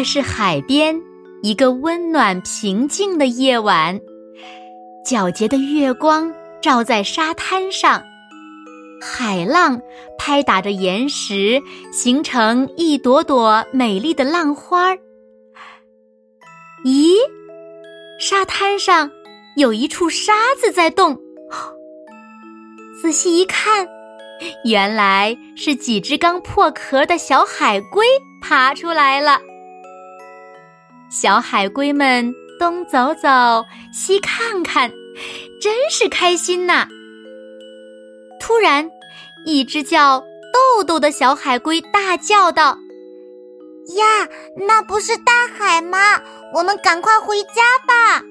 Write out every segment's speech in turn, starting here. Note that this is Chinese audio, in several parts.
这是海边一个温暖平静的夜晚，皎洁的月光照在沙滩上，海浪拍打着岩石，形成一朵朵美丽的浪花儿。咦，沙滩上有一处沙子在动，仔细一看，原来是几只刚破壳的小海龟爬出来了。小海龟们东走走，西看看，真是开心呐！突然，一只叫豆豆的小海龟大叫道：“呀，那不是大海吗？我们赶快回家吧！”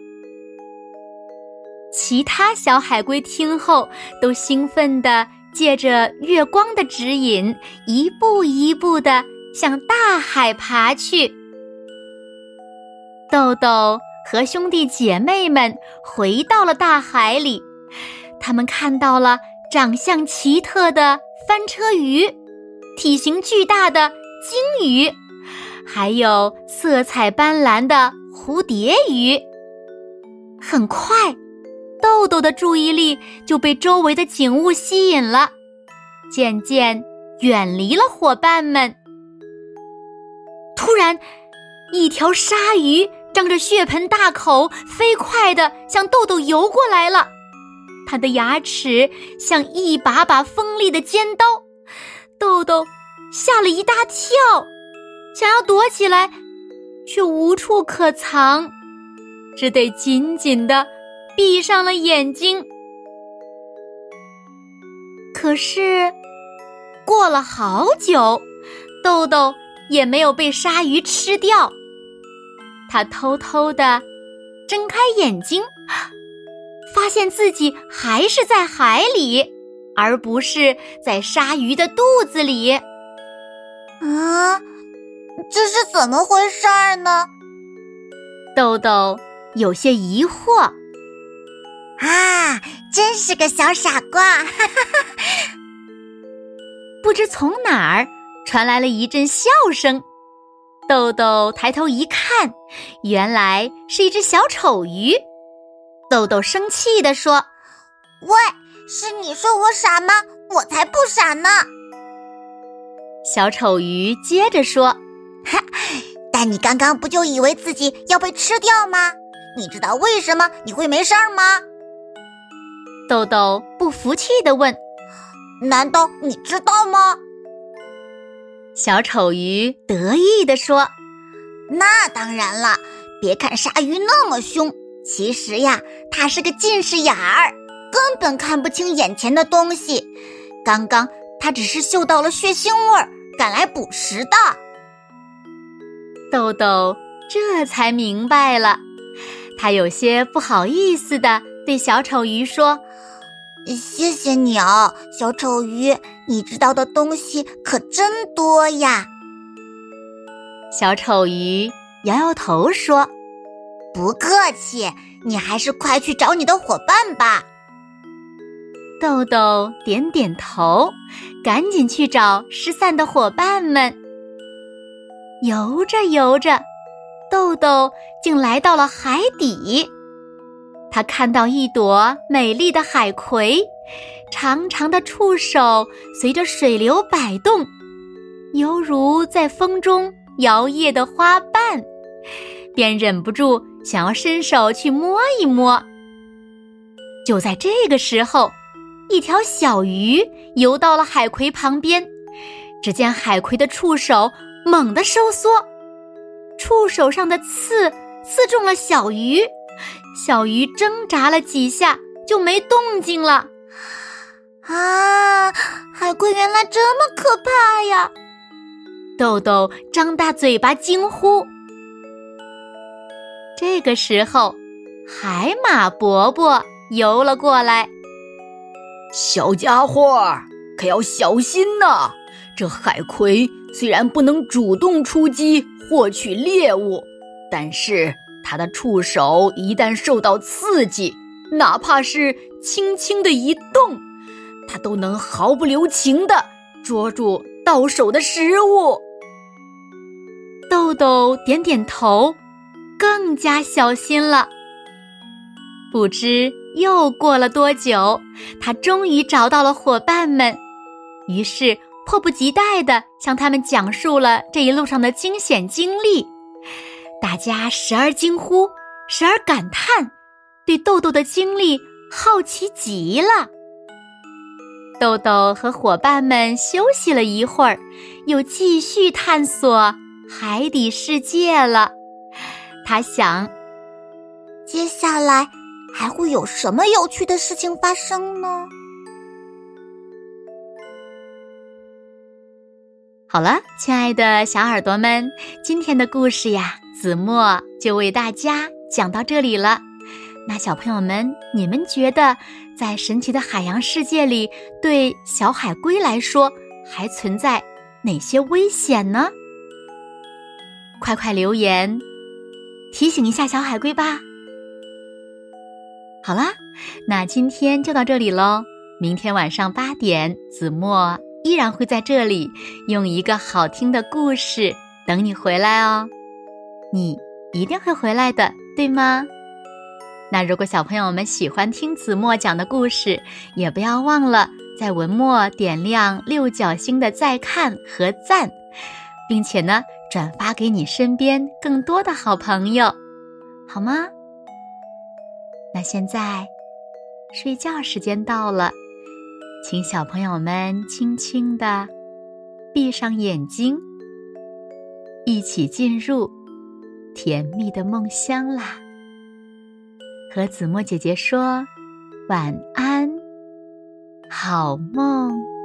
其他小海龟听后，都兴奋地借着月光的指引，一步一步地向大海爬去。豆豆和兄弟姐妹们回到了大海里，他们看到了长相奇特的翻车鱼，体型巨大的鲸鱼，还有色彩斑斓的蝴蝶鱼。很快，豆豆的注意力就被周围的景物吸引了，渐渐远离了伙伴们。突然，一条鲨鱼。张着血盆大口，飞快地向豆豆游过来了。它的牙齿像一把把锋利的尖刀，豆豆吓了一大跳，想要躲起来，却无处可藏，只得紧紧地闭上了眼睛。可是，过了好久，豆豆也没有被鲨鱼吃掉。他偷偷的睁开眼睛，发现自己还是在海里，而不是在鲨鱼的肚子里。啊，这是怎么回事儿呢？豆豆有些疑惑。啊，真是个小傻瓜！哈哈哈。不知从哪儿传来了一阵笑声。豆豆抬头一看，原来是一只小丑鱼。豆豆生气地说：“喂，是你说我傻吗？我才不傻呢！”小丑鱼接着说：“哈，但你刚刚不就以为自己要被吃掉吗？你知道为什么你会没事儿吗？”豆豆不服气地问：“难道你知道吗？”小丑鱼得意地说：“那当然了，别看鲨鱼那么凶，其实呀，它是个近视眼儿，根本看不清眼前的东西。刚刚它只是嗅到了血腥味儿，赶来捕食的。”豆豆这才明白了，他有些不好意思的对小丑鱼说。谢谢你哦，小丑鱼，你知道的东西可真多呀。小丑鱼摇摇头说：“不客气，你还是快去找你的伙伴吧。”豆豆点点头，赶紧去找失散的伙伴们。游着游着，豆豆竟来到了海底。他看到一朵美丽的海葵，长长的触手随着水流摆动，犹如在风中摇曳的花瓣，便忍不住想要伸手去摸一摸。就在这个时候，一条小鱼游到了海葵旁边，只见海葵的触手猛地收缩，触手上的刺刺中了小鱼。小鱼挣扎了几下，就没动静了。啊，海龟原来这么可怕呀！豆豆张大嘴巴惊呼。这个时候，海马伯伯游了过来。小家伙，可要小心呐！这海葵虽然不能主动出击获取猎物，但是它的触手一旦受到刺激，哪怕是轻轻的一动，它都能毫不留情的捉住到手的食物。豆豆点点头，更加小心了。不知又过了多久，他终于找到了伙伴们，于是迫不及待地向他们讲述了这一路上的惊险经历。大家时而惊呼，时而感叹，对豆豆的经历好奇极了。豆豆和伙伴们休息了一会儿，又继续探索海底世界了。他想，接下来。还会有什么有趣的事情发生呢？好了，亲爱的小耳朵们，今天的故事呀，子墨就为大家讲到这里了。那小朋友们，你们觉得在神奇的海洋世界里，对小海龟来说还存在哪些危险呢？快快留言提醒一下小海龟吧。好啦，那今天就到这里喽。明天晚上八点，子墨依然会在这里，用一个好听的故事等你回来哦。你一定会回来的，对吗？那如果小朋友们喜欢听子墨讲的故事，也不要忘了在文末点亮六角星的再看和赞，并且呢，转发给你身边更多的好朋友，好吗？那现在，睡觉时间到了，请小朋友们轻轻的闭上眼睛，一起进入甜蜜的梦乡啦。和子墨姐姐说晚安，好梦。